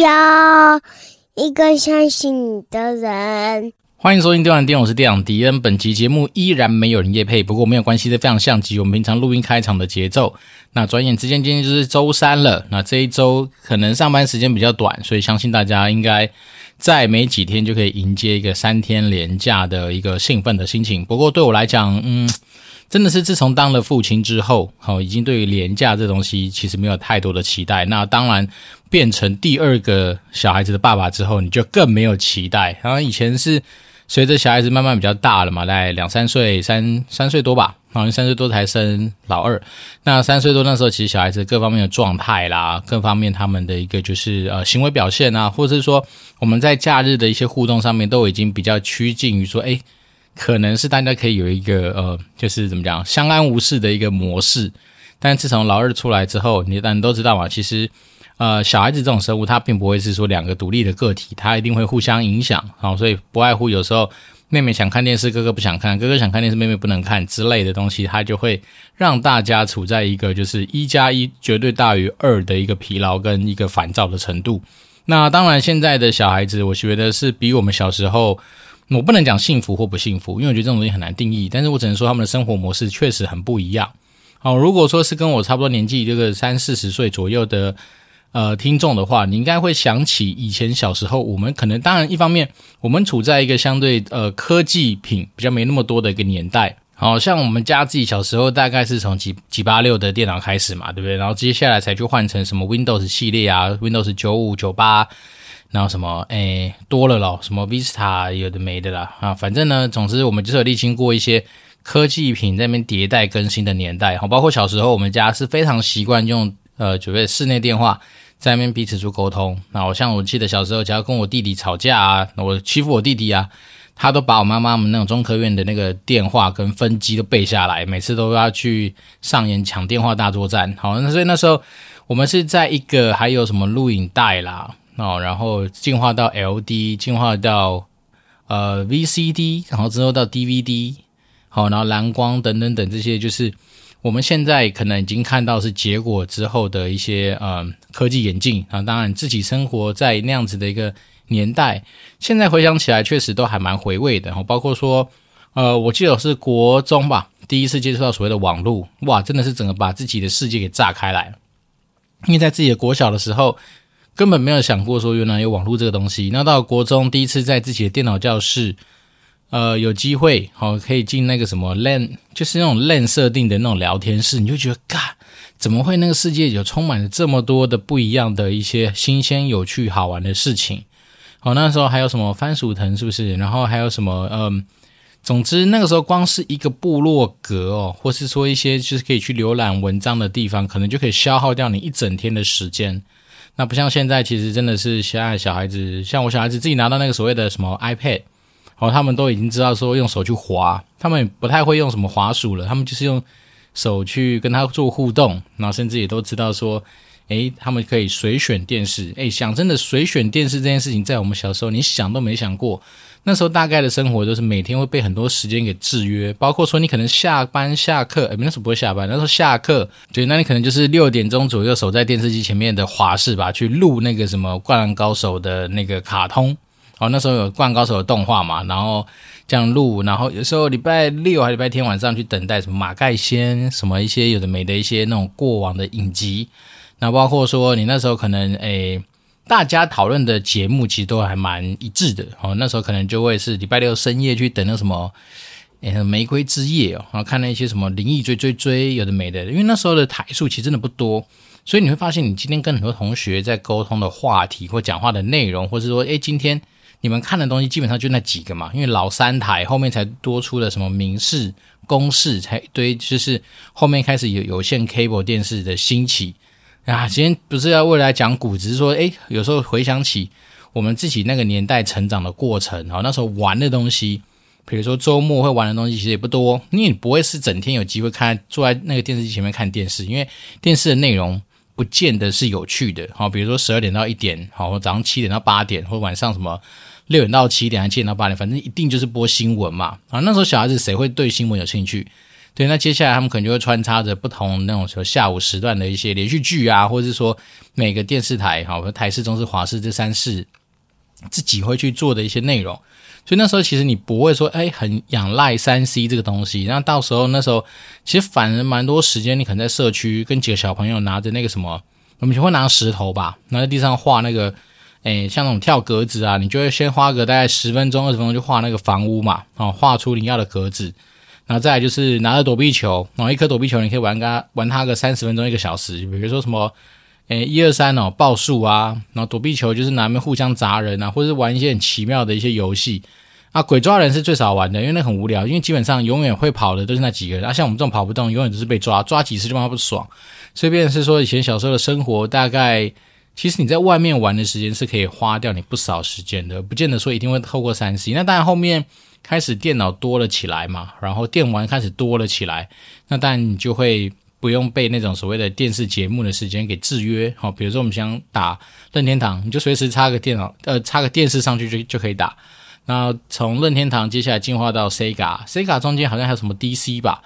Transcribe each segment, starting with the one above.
要一个相信你的人。欢迎收听电玩店，我是店长迪恩。本期节目依然没有人业配，不过没有关系，这非常像极我们平常录音开场的节奏。那转眼之间，今天就是周三了。那这一周可能上班时间比较短，所以相信大家应该再没几天就可以迎接一个三天连假的一个兴奋的心情。不过对我来讲，嗯，真的是自从当了父亲之后，好，已经对于廉价这东西其实没有太多的期待。那当然，变成第二个小孩子的爸爸之后，你就更没有期待。然后以前是。随着小孩子慢慢比较大了嘛，大概两三岁、三三岁多吧，好像三岁多才生老二。那三岁多那时候，其实小孩子各方面的状态啦，各方面他们的一个就是呃行为表现啊，或者是说我们在假日的一些互动上面，都已经比较趋近于说，诶，可能是大家可以有一个呃，就是怎么讲，相安无事的一个模式。但自从老二出来之后，你大家都知道嘛，其实。呃，小孩子这种生物，它并不会是说两个独立的个体，它一定会互相影响，好，所以不外乎有时候妹妹想看电视，哥哥不想看，哥哥想看电视，妹妹不能看之类的东西，它就会让大家处在一个就是一加一绝对大于二的一个疲劳跟一个烦躁的程度。那当然，现在的小孩子，我觉得是比我们小时候，我不能讲幸福或不幸福，因为我觉得这种东西很难定义，但是我只能说他们的生活模式确实很不一样。好，如果说是跟我差不多年纪，这个三四十岁左右的。呃，听众的话，你应该会想起以前小时候，我们可能当然一方面，我们处在一个相对呃科技品比较没那么多的一个年代，好像我们家自己小时候大概是从几几八六的电脑开始嘛，对不对？然后接下来才去换成什么 Windows 系列啊，Windows 九五、九八，然后什么诶多了咯，什么 Vista 有的没的啦啊，反正呢，总之我们就是有历经过一些科技品在那边迭代更新的年代，好，包括小时候我们家是非常习惯用。呃，准备室内电话，在那边彼此做沟通。那我像我记得小时候，只要跟我弟弟吵架啊，我欺负我弟弟啊，他都把我妈妈们那种中科院的那个电话跟分机都背下来，每次都要去上演抢电话大作战。好，那所以那时候我们是在一个还有什么录影带啦，哦，然后进化到 LD，进化到呃 VCD，然后之后到 DVD，好，然后蓝光等等等这些就是。我们现在可能已经看到是结果之后的一些呃科技演进啊，当然自己生活在那样子的一个年代，现在回想起来确实都还蛮回味的。包括说呃，我记得是国中吧，第一次接触到所谓的网络，哇，真的是整个把自己的世界给炸开来。因为在自己的国小的时候，根本没有想过说原来有网络这个东西。那到国中，第一次在自己的电脑教室。呃，有机会好、哦、可以进那个什么 LAN，就是那种 LAN 设定的那种聊天室，你就觉得，嘎，怎么会那个世界有充满了这么多的不一样的一些新鲜、有趣、好玩的事情？好、哦，那时候还有什么番薯藤，是不是？然后还有什么？嗯，总之那个时候光是一个部落格哦，或是说一些就是可以去浏览文章的地方，可能就可以消耗掉你一整天的时间。那不像现在，其实真的是现在小孩子，像我小孩子自己拿到那个所谓的什么 iPad。然后，他们都已经知道说用手去滑，他们也不太会用什么滑鼠了，他们就是用手去跟他做互动，然后甚至也都知道说，诶，他们可以随选电视。诶，想真的随选电视这件事情，在我们小时候，你想都没想过。那时候大概的生活都是每天会被很多时间给制约，包括说你可能下班下课，诶，那时候不会下班，那时候下课，对，那你可能就是六点钟左右守在电视机前面的滑式吧，去录那个什么《灌篮高手》的那个卡通。哦，那时候有《灌篮高手》的动画嘛，然后这样录，然后有时候礼拜六还礼拜天晚上去等待什么马盖先，什么一些有的没的一些那种过往的影集，那包括说你那时候可能诶，大家讨论的节目其实都还蛮一致的。哦，那时候可能就会是礼拜六深夜去等那什么诶玫瑰之夜哦，然后看那些什么灵异追追追有的没的，因为那时候的台数其实真的不多，所以你会发现你今天跟很多同学在沟通的话题或讲话的内容，或是说诶今天。你们看的东西基本上就那几个嘛，因为老三台后面才多出了什么民视、公视，才一堆，就是后面开始有有线 cable 电视的兴起啊。今天不是要为了来讲古，只是说，诶，有时候回想起我们自己那个年代成长的过程啊，那时候玩的东西，比如说周末会玩的东西其实也不多，因为你不会是整天有机会看坐在那个电视机前面看电视，因为电视的内容不见得是有趣的。好，比如说十二点到一点，好，早上七点到八点，或者晚上什么。六点到七点，还七点到八点，反正一定就是播新闻嘛。啊，那时候小孩子谁会对新闻有兴趣？对，那接下来他们可能就会穿插着不同那种说下午时段的一些连续剧啊，或者是说每个电视台，好，台视、中视、华视这三视自己会去做的一些内容。所以那时候其实你不会说，哎，很仰赖三 C 这个东西。那到时候那时候其实反而蛮多时间，你可能在社区跟几个小朋友拿着那个什么，我们就会拿石头吧，拿在地上画那个，哎，像那种跳格子啊，你就会先花个大概十分钟、二十分钟就画那个房屋嘛，哦，画出你要的格子。然后再来就是拿着躲避球，然后一颗躲避球你可以玩它玩它个三十分钟一个小时，比如说什么，诶一二三哦报数啊，然后躲避球就是拿来互相砸人啊，或者是玩一些很奇妙的一些游戏啊。鬼抓人是最少玩的，因为那很无聊，因为基本上永远会跑的都是那几个人，啊像我们这种跑不动，永远都是被抓，抓几次就怕不爽。所以变是说以前小时候的生活，大概其实你在外面玩的时间是可以花掉你不少时间的，不见得说一定会透过三 C。那当然后面。开始电脑多了起来嘛，然后电玩开始多了起来，那当然你就会不用被那种所谓的电视节目的时间给制约。好，比如说我们想打任天堂，你就随时插个电脑，呃，插个电视上去就就可以打。那从任天堂接下来进化到 Sega，Sega 中间好像还有什么 DC 吧？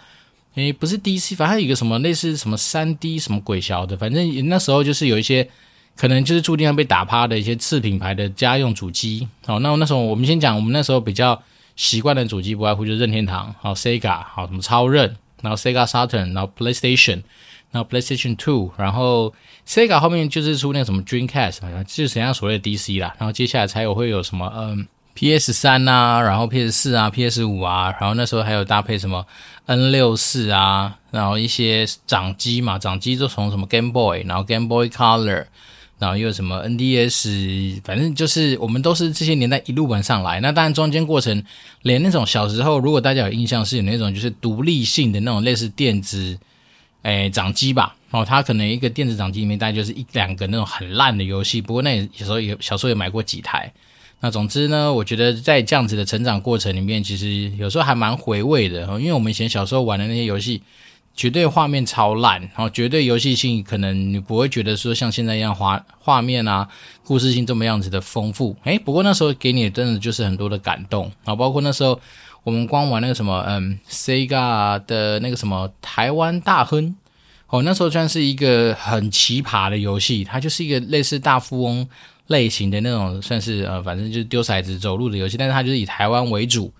诶，不是 DC，反正有一个什么类似什么 3D 什么鬼小的，反正那时候就是有一些可能就是注定要被打趴的一些次品牌的家用主机。好，那那时候我们先讲，我们那时候比较。习惯的主机不外乎就是任天堂，好 Sega，好什么超任，然后 Sega Saturn，然后 PlayStation，然后 PlayStation Two，然后 Sega 后面就是出那个什么 Dreamcast，好像就是人家所谓的 DC 啦，然后接下来才有会有什么嗯 PS 三啊，然后 PS 四啊，PS 五啊，然后那时候还有搭配什么 N 六四啊，然后一些掌机嘛，掌机就从什么 Game Boy，然后 Game Boy Color。然后又什么 NDS，反正就是我们都是这些年代一路玩上来。那当然中间过程，连那种小时候，如果大家有印象，是有那种就是独立性的那种类似电子，诶掌机吧。哦，它可能一个电子掌机里面大概就是一两个那种很烂的游戏。不过那有时候有小时候也买过几台。那总之呢，我觉得在这样子的成长过程里面，其实有时候还蛮回味的。因为我们以前小时候玩的那些游戏。绝对画面超烂，然后绝对游戏性可能你不会觉得说像现在一样画画面啊，故事性这么样子的丰富。诶，不过那时候给你的真的就是很多的感动啊，包括那时候我们光玩那个什么，嗯，Sega 的那个什么台湾大亨，哦，那时候算是一个很奇葩的游戏，它就是一个类似大富翁类型的那种，算是呃，反正就是丢骰子走路的游戏，但是它就是以台湾为主。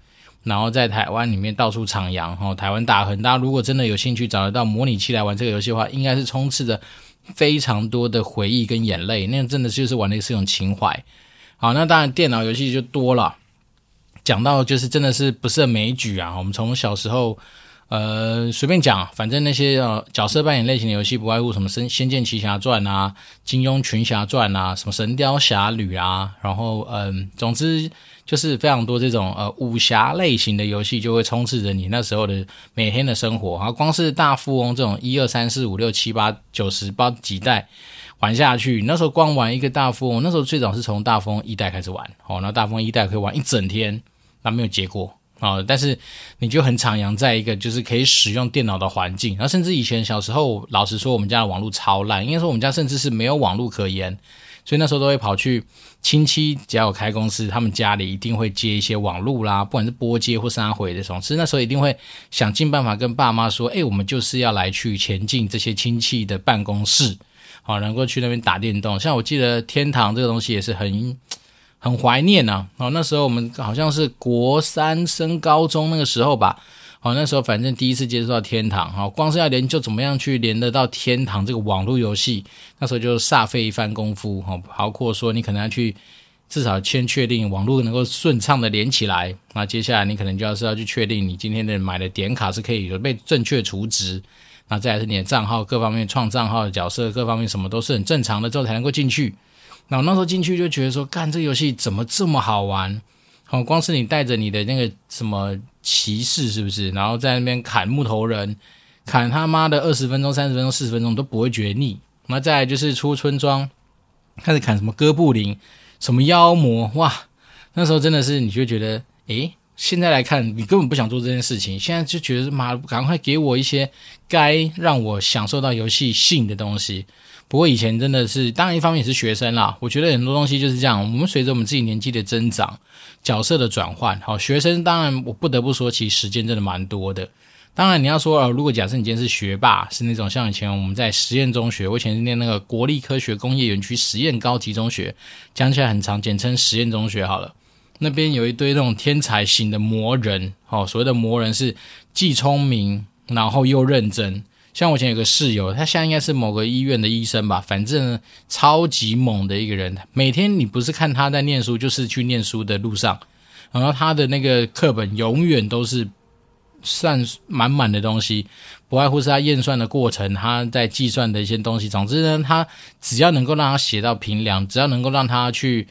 然后在台湾里面到处徜徉，哦，台湾大亨，大家如果真的有兴趣找得到模拟器来玩这个游戏的话，应该是充斥着非常多的回忆跟眼泪，那真的就是玩的是一种情怀。好，那当然电脑游戏就多了，讲到就是真的是不胜枚举啊。我们从小时候，呃，随便讲，反正那些呃角色扮演类型的游戏，不外乎什么《仙仙剑奇侠传》啊，《金庸群侠传》啊，什么《神雕侠侣》啊，然后嗯，总之。就是非常多这种呃武侠类型的游戏，就会充斥着你那时候的每天的生活啊。光是大富翁这种一二三四五六七八九十八几代玩下去，那时候光玩一个大富翁，那时候最早是从大富翁一代开始玩哦。那大富翁一代可以玩一整天，那没有结果啊。但是你就很徜徉在一个就是可以使用电脑的环境，然后甚至以前小时候，老实说我们家的网络超烂，应该说我们家甚至是没有网络可言。所以那时候都会跑去亲戚，只要有开公司，他们家里一定会接一些网路啦，不管是拨接或杀回的这种。其实那时候一定会想尽办法跟爸妈说：“哎，我们就是要来去前进这些亲戚的办公室，好能够去那边打电动。”像我记得天堂这个东西也是很很怀念呐。哦，那时候我们好像是国三升高中那个时候吧。好，那时候反正第一次接触到天堂，哈，光是要连就怎么样去连得到天堂这个网络游戏，那时候就煞费一番功夫，哈，包括说你可能要去至少先确定网络能够顺畅的连起来，那接下来你可能就要是要去确定你今天的买的点卡是可以被正确储值，那再来是你的账号各方面创账号的角色各方面什么都是很正常的之后才能够进去，那我那时候进去就觉得说，干这游戏怎么这么好玩？好，光是你带着你的那个什么骑士是不是？然后在那边砍木头人，砍他妈的二十分钟、三十分钟、四十分钟都不会觉得腻。那再来就是出村庄，开始砍什么哥布林、什么妖魔，哇！那时候真的是你就觉得，诶，现在来看你根本不想做这件事情，现在就觉得妈，赶快给我一些该让我享受到游戏性的东西。不过以前真的是，当然一方面也是学生啦。我觉得很多东西就是这样。我们随着我们自己年纪的增长，角色的转换，好，学生当然我不得不说，其实时间真的蛮多的。当然，你要说，呃，如果假设你今天是学霸，是那种像以前我们在实验中学，我以前是念那个国立科学工业园区实验高级中学，讲起来很长，简称实验中学好了。那边有一堆那种天才型的魔人，哦，所谓的魔人是既聪明，然后又认真。像我以前有个室友，他现在应该是某个医院的医生吧，反正超级猛的一个人。每天你不是看他在念书，就是去念书的路上，然后他的那个课本永远都是。算满满的东西，不外乎是他验算的过程，他在计算的一些东西。总之呢，他只要能够让他写到平量，只要能够让他去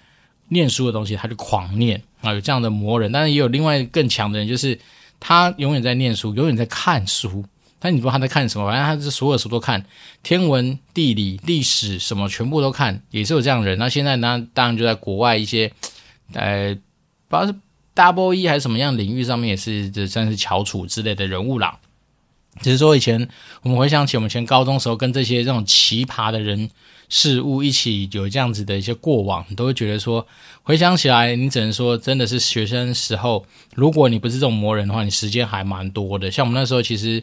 念书的东西，他就狂念啊。有这样的魔人，但是也有另外更强的人，就是他永远在念书，永远在看书。但你不知道他在看什么，反正他是所有书都看，天文、地理、历史什么全部都看，也是有这样的人。那现在呢，当然就在国外一些，呃，不知道是。Double E 还是什么样领域上面也是这算是翘楚之类的人物啦。只是说以前我们回想起我们前高中时候跟这些这种奇葩的人事物一起有这样子的一些过往，你都会觉得说回想起来，你只能说真的是学生时候，如果你不是这种魔人的话，你时间还蛮多的。像我们那时候，其实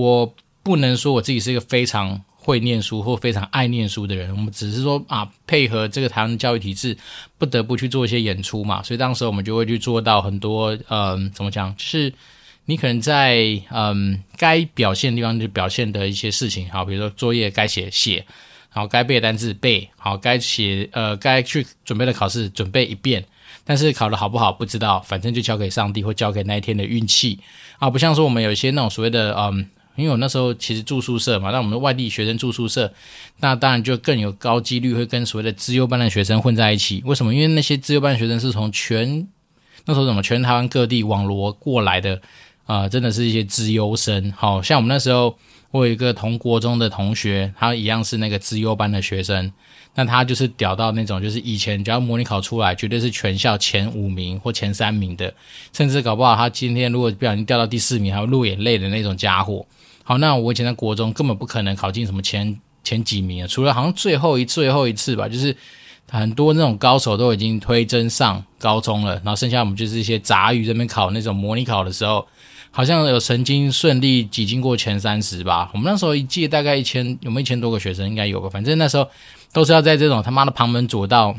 我不能说我自己是一个非常。会念书或非常爱念书的人，我们只是说啊，配合这个台湾的教育体制，不得不去做一些演出嘛。所以当时我们就会去做到很多，嗯、怎么讲？就是你可能在嗯、该表现的地方就表现的一些事情，好，比如说作业该写写，好，该背的单词背，好，该写呃该去准备的考试准备一遍，但是考得好不好不知道，反正就交给上帝或交给那一天的运气啊，不像说我们有一些那种所谓的嗯。因为我那时候其实住宿舍嘛，那我们的外地学生住宿舍，那当然就更有高几率会跟所谓的资优班的学生混在一起。为什么？因为那些资优班的学生是从全那时候怎么全台湾各地网罗过来的啊、真的是一些资优生。好像我们那时候，我有一个同国中的同学，他一样是那个资优班的学生。那他就是屌到那种，就是以前只要模拟考出来，绝对是全校前五名或前三名的，甚至搞不好他今天如果不小心掉到第四名，还会落眼泪的那种家伙。好，那我以前在国中根本不可能考进什么前前几名啊，除了好像最后一最后一次吧，就是很多那种高手都已经推甄上高中了，然后剩下我们就是一些杂鱼这边考那种模拟考的时候，好像有曾经顺利挤进过前三十吧。我们那时候一届大概一千，有没有一千多个学生？应该有吧。反正那时候都是要在这种他妈的旁门左道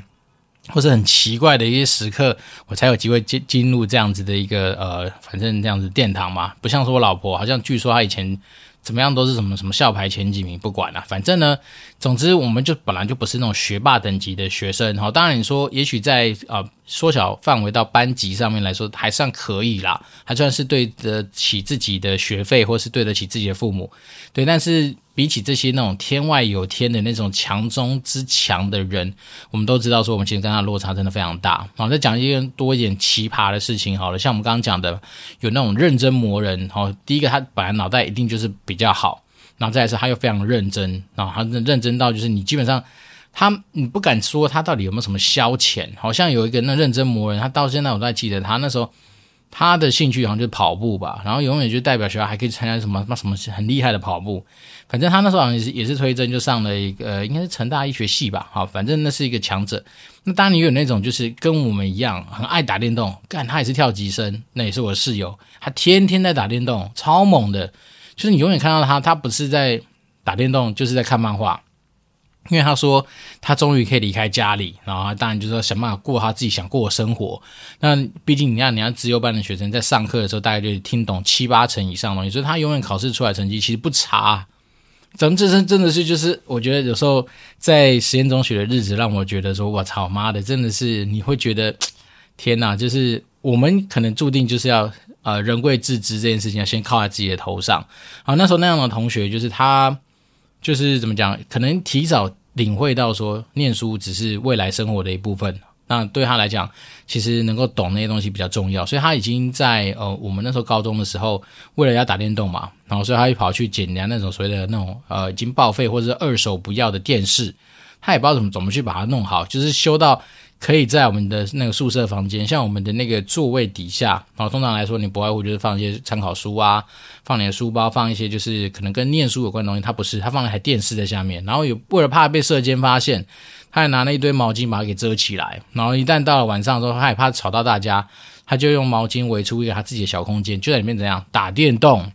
或是很奇怪的一些时刻，我才有机会进进入这样子的一个呃，反正这样子殿堂嘛。不像说我老婆，好像据说她以前。怎么样都是什么什么校排前几名，不管了，反正呢，总之我们就本来就不是那种学霸等级的学生，哈。当然你说，也许在。呃缩小范围到班级上面来说，还算可以啦，还算是对得起自己的学费，或是对得起自己的父母，对。但是比起这些那种天外有天的那种强中之强的人，我们都知道说，我们其实跟他落差真的非常大。好，再讲一个多一点奇葩的事情好了，像我们刚刚讲的，有那种认真磨人，好，第一个他本来脑袋一定就是比较好，然后再是他又非常认真，然后他认真到就是你基本上。他，你不敢说他到底有没有什么消遣？好像有一个那认真磨人，他到现在我都还记得，他那时候他的兴趣好像就是跑步吧，然后永远就代表学校还可以参加什么什么什么很厉害的跑步。反正他那时候好像也是也是推甄就上了一个，应该是成大医学系吧。好，反正那是一个强者。那当你有那种就是跟我们一样很爱打电动，干他也是跳级生，那也是我室友，他天天在打电动，超猛的。就是你永远看到他，他不是在打电动，就是在看漫画。因为他说他终于可以离开家里，然后当然就是说想办法过他自己想过的生活。那毕竟你看，你看资优班的学生在上课的时候，大概就听懂七八成以上东西，所以他永远考试出来成绩其实不差。咱们这真真的是就是，我觉得有时候在实验中学的日子，让我觉得说，我操妈的，真的是你会觉得天哪，就是我们可能注定就是要呃人贵自知这件事情要先靠在自己的头上。好，那时候那样的同学就是他。就是怎么讲，可能提早领会到说，念书只是未来生活的一部分。那对他来讲，其实能够懂那些东西比较重要。所以他已经在呃，我们那时候高中的时候，为了要打电动嘛，然后所以他就跑去捡人家那种所谓的那种呃，已经报废或者是二手不要的电视。他也不知道怎么怎么去把它弄好，就是修到。可以在我们的那个宿舍房间，像我们的那个座位底下，然后通常来说，你不外乎就是放一些参考书啊，放你的书包，放一些就是可能跟念书有关的东西。他不是，他放了台电视在下面，然后有为了怕被舍监发现，他还拿了一堆毛巾把它给遮起来。然后一旦到了晚上的时候，他也怕吵到大家，他就用毛巾围出一个他自己的小空间，就在里面怎样打电动。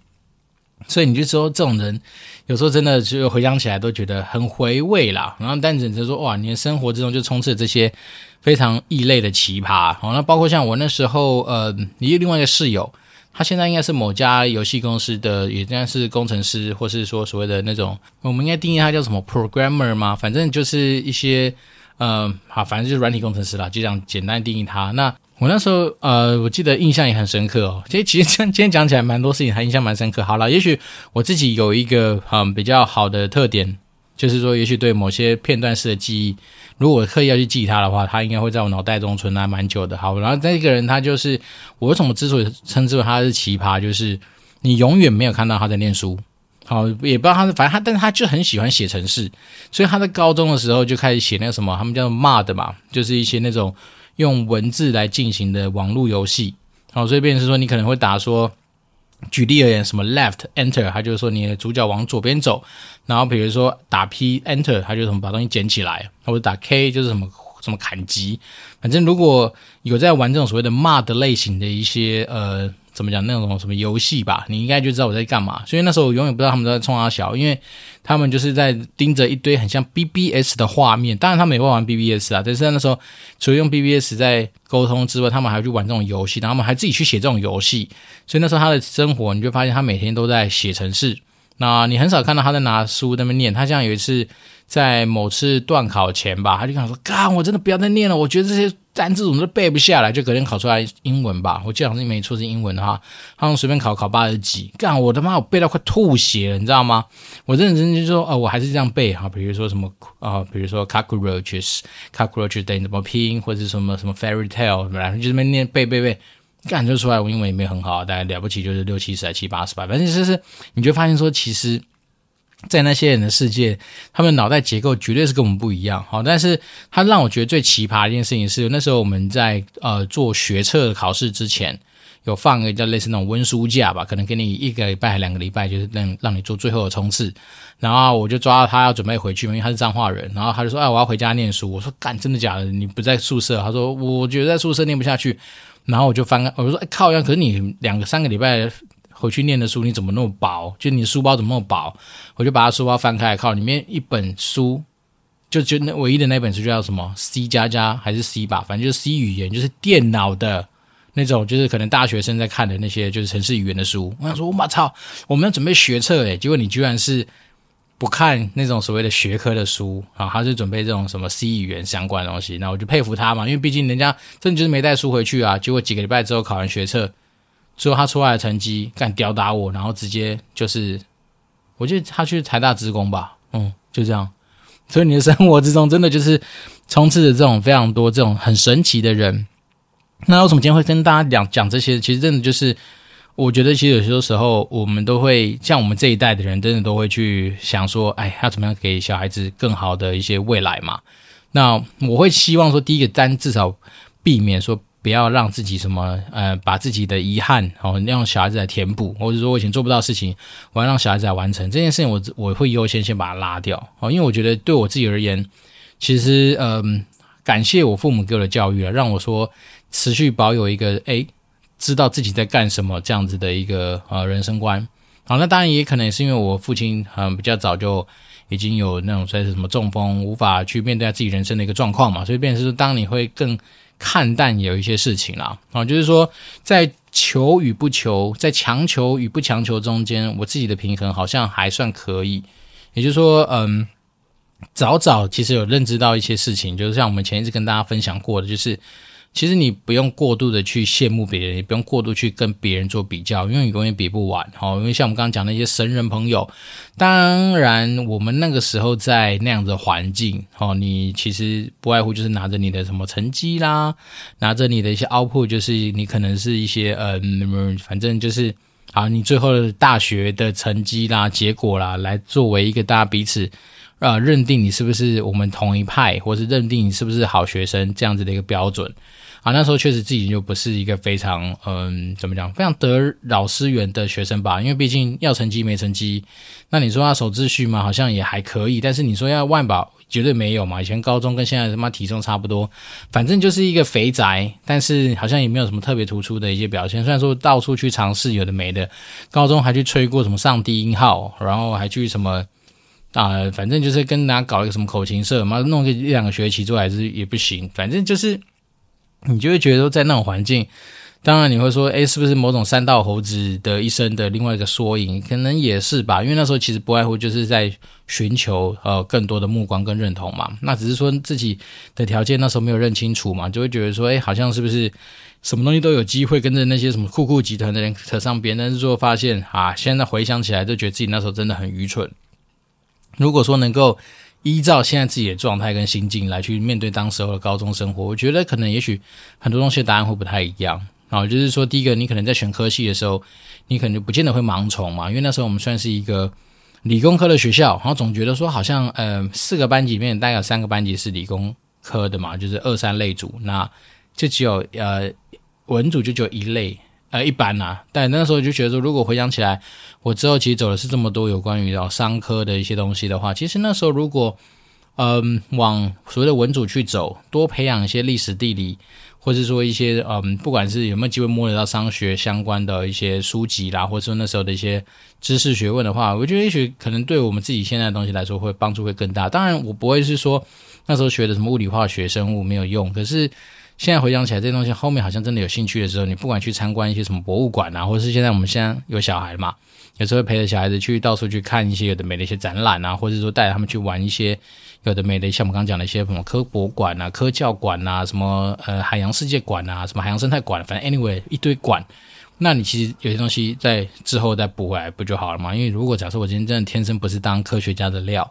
所以你就说这种人，有时候真的就回想起来都觉得很回味啦。然后但只是说哇，你的生活之中就充斥这些非常异类的奇葩。好，那包括像我那时候呃，你另外一个室友，他现在应该是某家游戏公司的，也应该是工程师，或是说所谓的那种，我们应该定义他叫什么 programmer 吗？反正就是一些呃，好，反正就是软体工程师啦，就这样简单定义他。那我那时候，呃，我记得印象也很深刻哦。其实，其实今天讲起来蛮多事情，还印象蛮深刻。好了，也许我自己有一个嗯比较好的特点，就是说，也许对某些片段式的记忆，如果我刻意要去记它的话，它应该会在我脑袋中存还蛮久的。好，然后那个人他就是，我为什么之所以称之为他是奇葩，就是你永远没有看到他在念书。好，也不知道他是，反正他，但是他就很喜欢写程式，所以他在高中的时候就开始写那个什么，他们叫做 MUD 嘛，就是一些那种。用文字来进行的网络游戏，好，所以变成是说，你可能会打说，举例而言，什么 left enter，它就是说你的主角往左边走，然后比如说打 P enter，它就是什么把东西捡起来，或者打 K 就是什么什么砍击，反正如果有在玩这种所谓的 MUD 类型的一些呃。怎么讲那种什么游戏吧，你应该就知道我在干嘛。所以那时候我永远不知道他们在冲阿小，因为他们就是在盯着一堆很像 BBS 的画面。当然他们也会玩 BBS 啊，但是那时候除了用 BBS 在沟通之外，他们还去玩这种游戏，然后他们还自己去写这种游戏。所以那时候他的生活，你就发现他每天都在写程式。那你很少看到他在拿书在那边念。他像有一次在某次段考前吧，他就跟我说：“干，我真的不要再念了，我觉得这些。”单字我们都背不下来，就隔天考出来英文吧。我记得好像没错是英文的哈，他们随便考考八十几，干我他妈我背到快吐血了，你知道吗？我认真就说，哦，我还是这样背哈。比如说什么啊、比如说 cockroaches，cockroaches 等于怎么拼，或者什么什么 fairy tale，反正就这么念背背背，干就出来。我英文也没很好，大概了不起就是六七十七八十吧。反正就是你就发现说，其实。在那些人的世界，他们脑袋结构绝对是跟我们不一样。好，但是他让我觉得最奇葩的一件事情是，那时候我们在呃做学测考试之前，有放一个叫类似那种温书假吧，可能给你一个礼拜两个礼拜，就是让让你做最后的冲刺。然后我就抓到他要准备回去，因为他是彰化人，然后他就说：“哎，我要回家念书。”我说：“干，真的假的？你不在宿舍？”他说：“我觉得在宿舍念不下去。”然后我就翻，我就说：“哎，靠样！可是你两个三个礼拜。”回去念的书你怎么那么薄？就你书包怎么那么薄？我就把他书包翻开，靠里面一本书，就就那唯一的那本书叫什么 C 加加还是 C 吧，反正就是 C 语言，就是电脑的那种，就是可能大学生在看的那些就是程式语言的书。我想说，我操，我们要准备学测诶，结果你居然是不看那种所谓的学科的书啊？他是准备这种什么 C 语言相关的东西，那我就佩服他嘛，因为毕竟人家真的就是没带书回去啊。结果几个礼拜之后考完学测。最后他出来的成绩，干吊打我，然后直接就是，我记得他去台大职工吧，嗯，就这样。所以你的生活之中真的就是充斥着这种非常多这种很神奇的人。那为什么今天会跟大家讲讲这些？其实真的就是，我觉得其实有些时候我们都会像我们这一代的人，真的都会去想说，哎，要怎么样给小孩子更好的一些未来嘛？那我会希望说，第一个，单至少避免说。不要让自己什么呃，把自己的遗憾哦，让小孩子来填补，或者说我以前做不到事情，我要让小孩子来完成这件事情我，我会优先先把它拉掉哦，因为我觉得对我自己而言，其实嗯、感谢我父母给我的教育啊，让我说持续保有一个诶，知道自己在干什么这样子的一个呃人生观。好，那当然也可能是因为我父亲嗯、呃、比较早就已经有那种算是什么中风，无法去面对自己人生的一个状况嘛，所以变是说，当你会更。看淡有一些事情啦，啊，就是说，在求与不求，在强求与不强求中间，我自己的平衡好像还算可以。也就是说，嗯，早早其实有认知到一些事情，就是像我们前一次跟大家分享过的，就是。其实你不用过度的去羡慕别人，也不用过度去跟别人做比较，因为你永远比不完。好，因为像我们刚刚讲那些神人朋友，当然我们那个时候在那样的环境，哦，你其实不外乎就是拿着你的什么成绩啦，拿着你的一些 output，就是你可能是一些嗯，反正就是好，你最后的大学的成绩啦、结果啦，来作为一个大家彼此。呃，认定你是不是我们同一派，或是认定你是不是好学生这样子的一个标准啊？那时候确实自己就不是一个非常嗯，怎么讲，非常得老师缘的学生吧？因为毕竟要成绩没成绩，那你说要守秩序嘛，好像也还可以。但是你说要万宝绝对没有嘛。以前高中跟现在他妈体重差不多，反正就是一个肥宅，但是好像也没有什么特别突出的一些表现。虽然说到处去尝试有的没的，高中还去吹过什么上低音号，然后还去什么啊、反正就是跟大家搞一个什么口琴社，妈弄个一两个学期之后还是也不行。反正就是你就会觉得说在那种环境。当然你会说，诶，是不是某种三道猴子的一生的另外一个缩影？可能也是吧，因为那时候其实不外乎就是在寻求呃更多的目光跟认同嘛。那只是说自己的条件那时候没有认清楚嘛，就会觉得说，诶，好像是不是什么东西都有机会跟着那些什么酷酷集团的人扯上边？但是最后发现啊，现在回想起来，就觉得自己那时候真的很愚蠢。如果说能够依照现在自己的状态跟心境来去面对当时候的高中生活，我觉得可能也许很多东西的答案会不太一样。然后，就是说，第一个，你可能在选科系的时候，你可能就不见得会盲从嘛，因为那时候我们算是一个理工科的学校，然后总觉得说，好像呃，四个班级里面大概有三个班级是理工科的嘛，就是二三类组，那就只有呃文组就只有一类呃一般呐、啊。但那时候就觉得说，如果回想起来，我之后其实走的是这么多有关于哦商科的一些东西的话，其实那时候如果嗯、往所谓的文组去走，多培养一些历史地理。或者说一些嗯，不管是有没有机会摸得到商学相关的一些书籍啦，或者说那时候的一些知识学问的话，我觉得也许可能对我们自己现在的东西来说会帮助会更大。当然，我不会是说那时候学的什么物理、化学、生物没有用。可是现在回想起来，这些东西后面好像真的有兴趣的时候，你不管去参观一些什么博物馆啊，或者是现在我们现在有小孩嘛，有时候陪着小孩子去到处去看一些有的没的一些展览啊，或者说带着他们去玩一些。有的没的，像我们刚刚讲的一些什么科博馆啊、科教馆啊、什么呃海洋世界馆啊、什么海洋生态馆，反正 anyway 一堆馆。那你其实有些东西在之后再补回来不就好了吗？因为如果假设我今天真的天生不是当科学家的料，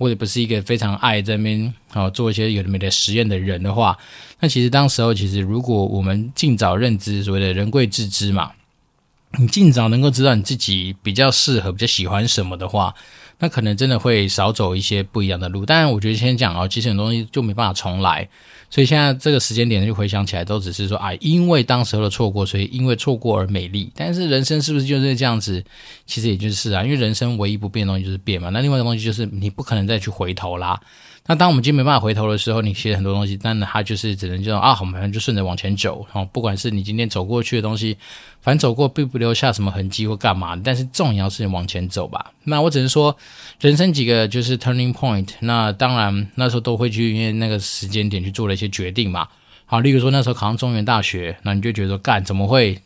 或者不是一个非常爱在那边啊做一些有的没的实验的人的话，那其实当时候其实如果我们尽早认知所谓的人贵自知嘛，你尽早能够知道你自己比较适合、比较喜欢什么的话。那可能真的会少走一些不一样的路，当然我觉得先讲哦，其实很多东西就没办法重来，所以现在这个时间点就回想起来，都只是说啊，因为当时候的错过，所以因为错过而美丽。但是人生是不是就是这样子？其实也就是啊，因为人生唯一不变的东西就是变嘛。那另外一个东西就是你不可能再去回头啦。那当我们今天没办法回头的时候，你其实很多东西，但它就是只能这种啊，我们反正就顺着往前走。哦，不管是你今天走过去的东西，反正走过并不留下什么痕迹或干嘛。但是重要是往前走吧。那我只能说，人生几个就是 turning point。那当然那时候都会去因为那个时间点去做了一些决定嘛。好，例如说那时候考上中原大学，那你就觉得干怎么会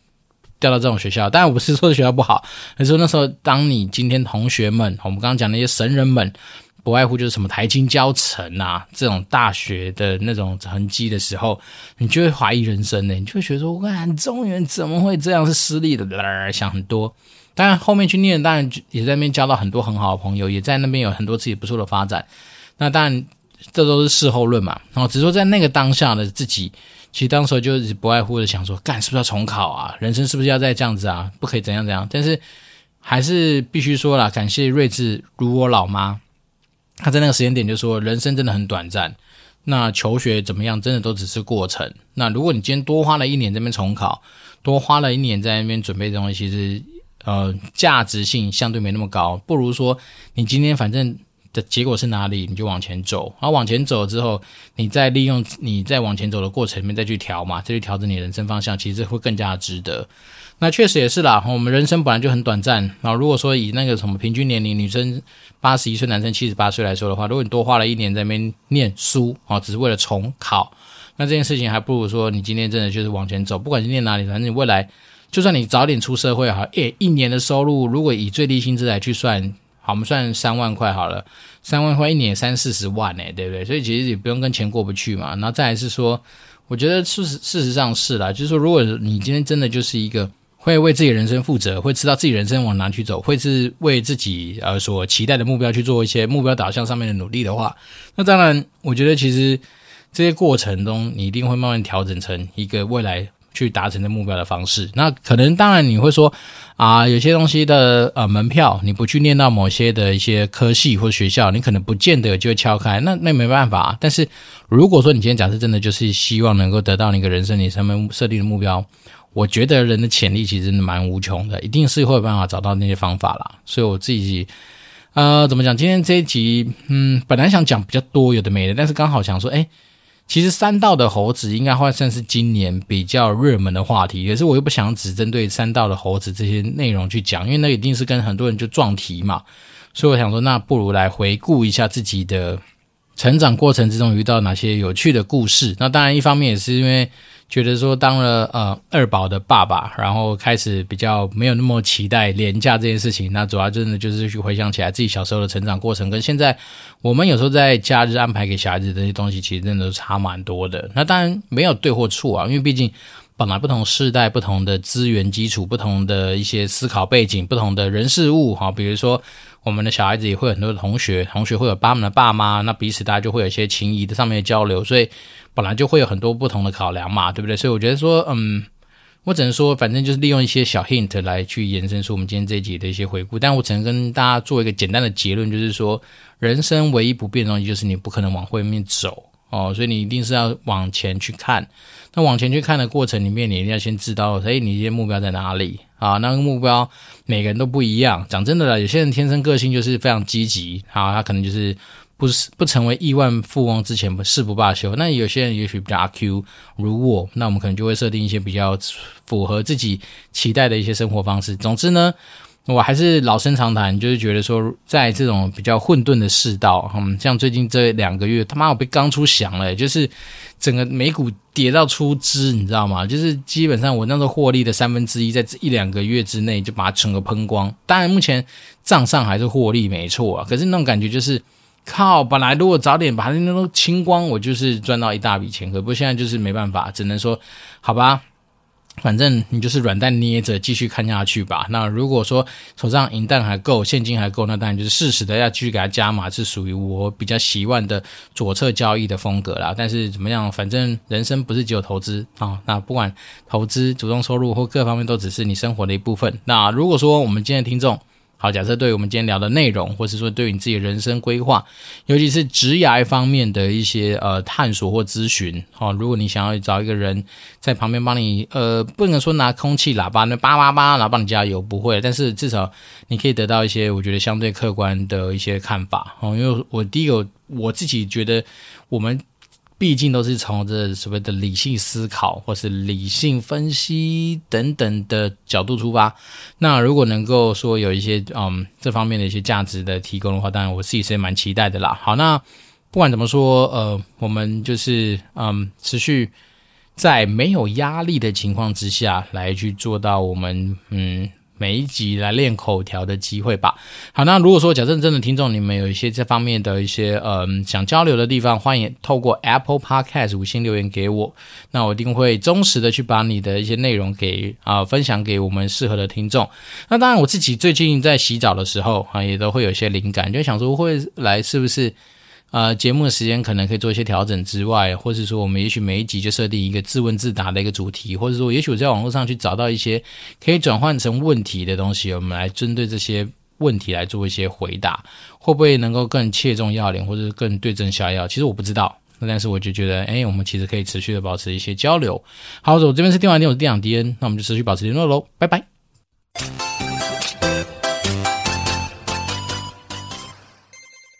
调到这种学校？当然我不是说学校不好，而是说那时候当你今天同学们，我们刚刚讲那些神人们。不外乎就是什么台清交成啊，这种大学的那种成绩的时候，你就会怀疑人生呢，你就会觉得说，我看中原怎么会这样是私立的？想很多。当然后面去念，当然也在那边交到很多很好的朋友，也在那边有很多自己不错的发展。那当然这都是事后论嘛。然后只说在那个当下的自己，其实当时就是不外乎的想说，干是不是要重考啊？人生是不是要再这样子啊？不可以怎样怎样？但是还是必须说了，感谢睿智如我老妈。他在那个时间点就说：“人生真的很短暂，那求学怎么样，真的都只是过程。那如果你今天多花了一年在那边重考，多花了一年在那边准备东西，其实呃价值性相对没那么高。不如说你今天反正的结果是哪里，你就往前走。然后往前走之后，你再利用你在往前走的过程里面再去调嘛，再去调整你人生方向，其实会更加值得。那确实也是啦，我们人生本来就很短暂。然后如果说以那个什么平均年龄，女生。”八十一岁，男生七十八岁来说的话，如果你多花了一年在那边念书啊，只是为了重考，那这件事情还不如说你今天真的就是往前走，不管是念哪里，反正你未来就算你早点出社会哈，诶，一年的收入如果以最低薪资来去算，好，我们算三万块好了，三万块一年三四十万呢，对不对？所以其实也不用跟钱过不去嘛。然后再来是说，我觉得事实事实上是啦，就是说如果你今天真的就是一个。会为自己人生负责，会知道自己人生往哪去走，会是为自己呃所期待的目标去做一些目标导向上面的努力的话，那当然，我觉得其实这些过程中，你一定会慢慢调整成一个未来去达成的目标的方式。那可能当然你会说啊，有些东西的呃门票，你不去念到某些的一些科系或学校，你可能不见得就会敲开。那那没办法。但是如果说你今天假设真的就是希望能够得到那个人生你上面设定的目标。我觉得人的潜力其实蛮无穷的，一定是会有办法找到那些方法啦。所以我自己，呃，怎么讲？今天这一集，嗯，本来想讲比较多有的没的，但是刚好想说，哎，其实三道的猴子应该会算是今年比较热门的话题，可是我又不想只针对三道的猴子这些内容去讲，因为那一定是跟很多人就撞题嘛，所以我想说，那不如来回顾一下自己的成长过程之中遇到哪些有趣的故事。那当然，一方面也是因为。觉得说当了呃二宝的爸爸，然后开始比较没有那么期待廉价这件事情。那主要真的就是去回想起来自己小时候的成长过程，跟现在我们有时候在假日安排给小孩子这些东西，其实真的都差蛮多的。那当然没有对或错啊，因为毕竟本来不同世代、不同的资源基础、不同的一些思考背景、不同的人事物哈，比如说。我们的小孩子也会有很多的同学，同学会有他们的爸妈，那彼此大家就会有一些情谊的上面的交流，所以本来就会有很多不同的考量嘛，对不对？所以我觉得说，嗯，我只能说，反正就是利用一些小 hint 来去延伸出我们今天这一集的一些回顾。但我只能跟大家做一个简单的结论，就是说，人生唯一不变的东西就是你不可能往后面走哦，所以你一定是要往前去看。那往前去看的过程里面，你一定要先知道，诶，你这些目标在哪里？啊，那个目标每个人都不一样。讲真的啦，有些人天生个性就是非常积极，好，他可能就是不是不成为亿万富翁之前不誓不罢休。那有些人也许比较阿 Q，如我，那我们可能就会设定一些比较符合自己期待的一些生活方式。总之呢，我还是老生常谈，就是觉得说，在这种比较混沌的世道，嗯，像最近这两个月，他妈我被刚出翔了，就是。整个美股跌到出汁，你知道吗？就是基本上我那时候获利的三分之一，在这一两个月之内就把它整个喷光。当然目前账上还是获利没错啊，可是那种感觉就是靠，本来如果早点把它那都清光，我就是赚到一大笔钱。可不，现在就是没办法，只能说好吧。反正你就是软蛋捏着继续看下去吧。那如果说手上银弹还够，现金还够，那当然就是适时的要继续给它加码，是属于我比较习惯的左侧交易的风格啦。但是怎么样，反正人生不是只有投资啊、哦。那不管投资、主动收入或各方面，都只是你生活的一部分。那如果说我们今天的听众，好，假设对于我们今天聊的内容，或是说对于你自己的人生规划，尤其是职涯方面的一些呃探索或咨询，好、哦，如果你想要找一个人在旁边帮你，呃，不能说拿空气喇叭那叭叭叭，然后帮你加油，不会，但是至少你可以得到一些我觉得相对客观的一些看法，哦，因为我第一个我自己觉得我们。毕竟都是从这所谓的理性思考或是理性分析等等的角度出发。那如果能够说有一些嗯这方面的一些价值的提供的话，当然我自己是蛮期待的啦。好，那不管怎么说，呃，我们就是嗯持续在没有压力的情况之下来去做到我们嗯。每一集来练口条的机会吧。好，那如果说假设真的听众，你们有一些这方面的一些嗯想交流的地方，欢迎透过 Apple Podcast 五星留言给我。那我一定会忠实的去把你的一些内容给啊、分享给我们适合的听众。那当然，我自己最近在洗澡的时候啊，也都会有一些灵感，就想说会来是不是？呃，节目的时间可能可以做一些调整之外，或是说我们也许每一集就设定一个自问自答的一个主题，或者说也许我在网络上去找到一些可以转换成问题的东西，我们来针对这些问题来做一些回答，会不会能够更切中要领，或者更对症下药？其实我不知道，那但是我就觉得，哎，我们其实可以持续的保持一些交流。好，我这边是电玩店，我是电养迪恩，那我们就持续保持联络喽，拜拜。